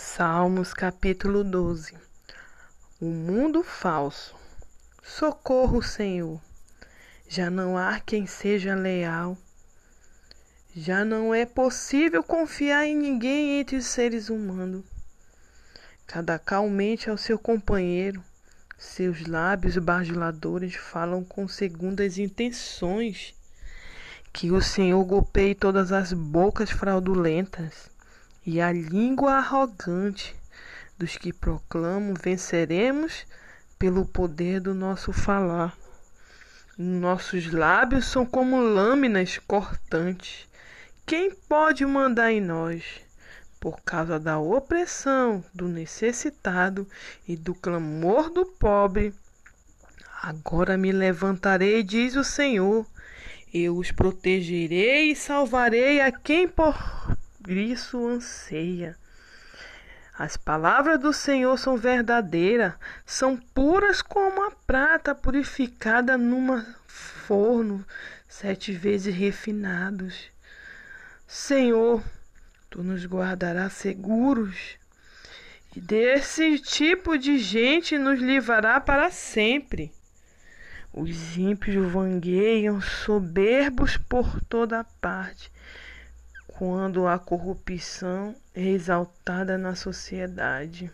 Salmos capítulo 12 O mundo falso. Socorro, Senhor. Já não há quem seja leal. Já não é possível confiar em ninguém entre os seres humanos. Cada calmente ao seu companheiro. Seus lábios bajuladores falam com segundas intenções. Que o Senhor golpeie todas as bocas fraudulentas e a língua arrogante dos que proclamam venceremos pelo poder do nosso falar. Nossos lábios são como lâminas cortantes. Quem pode mandar em nós? Por causa da opressão do necessitado e do clamor do pobre, agora me levantarei, diz o Senhor. Eu os protegerei e salvarei a quem por isso anseia. As palavras do Senhor são verdadeiras, são puras como a prata purificada numa forno, sete vezes refinados. Senhor, tu nos guardarás seguros e desse tipo de gente nos livrará para sempre. Os ímpios vangueiam soberbos por toda parte quando a corrupção é exaltada na sociedade.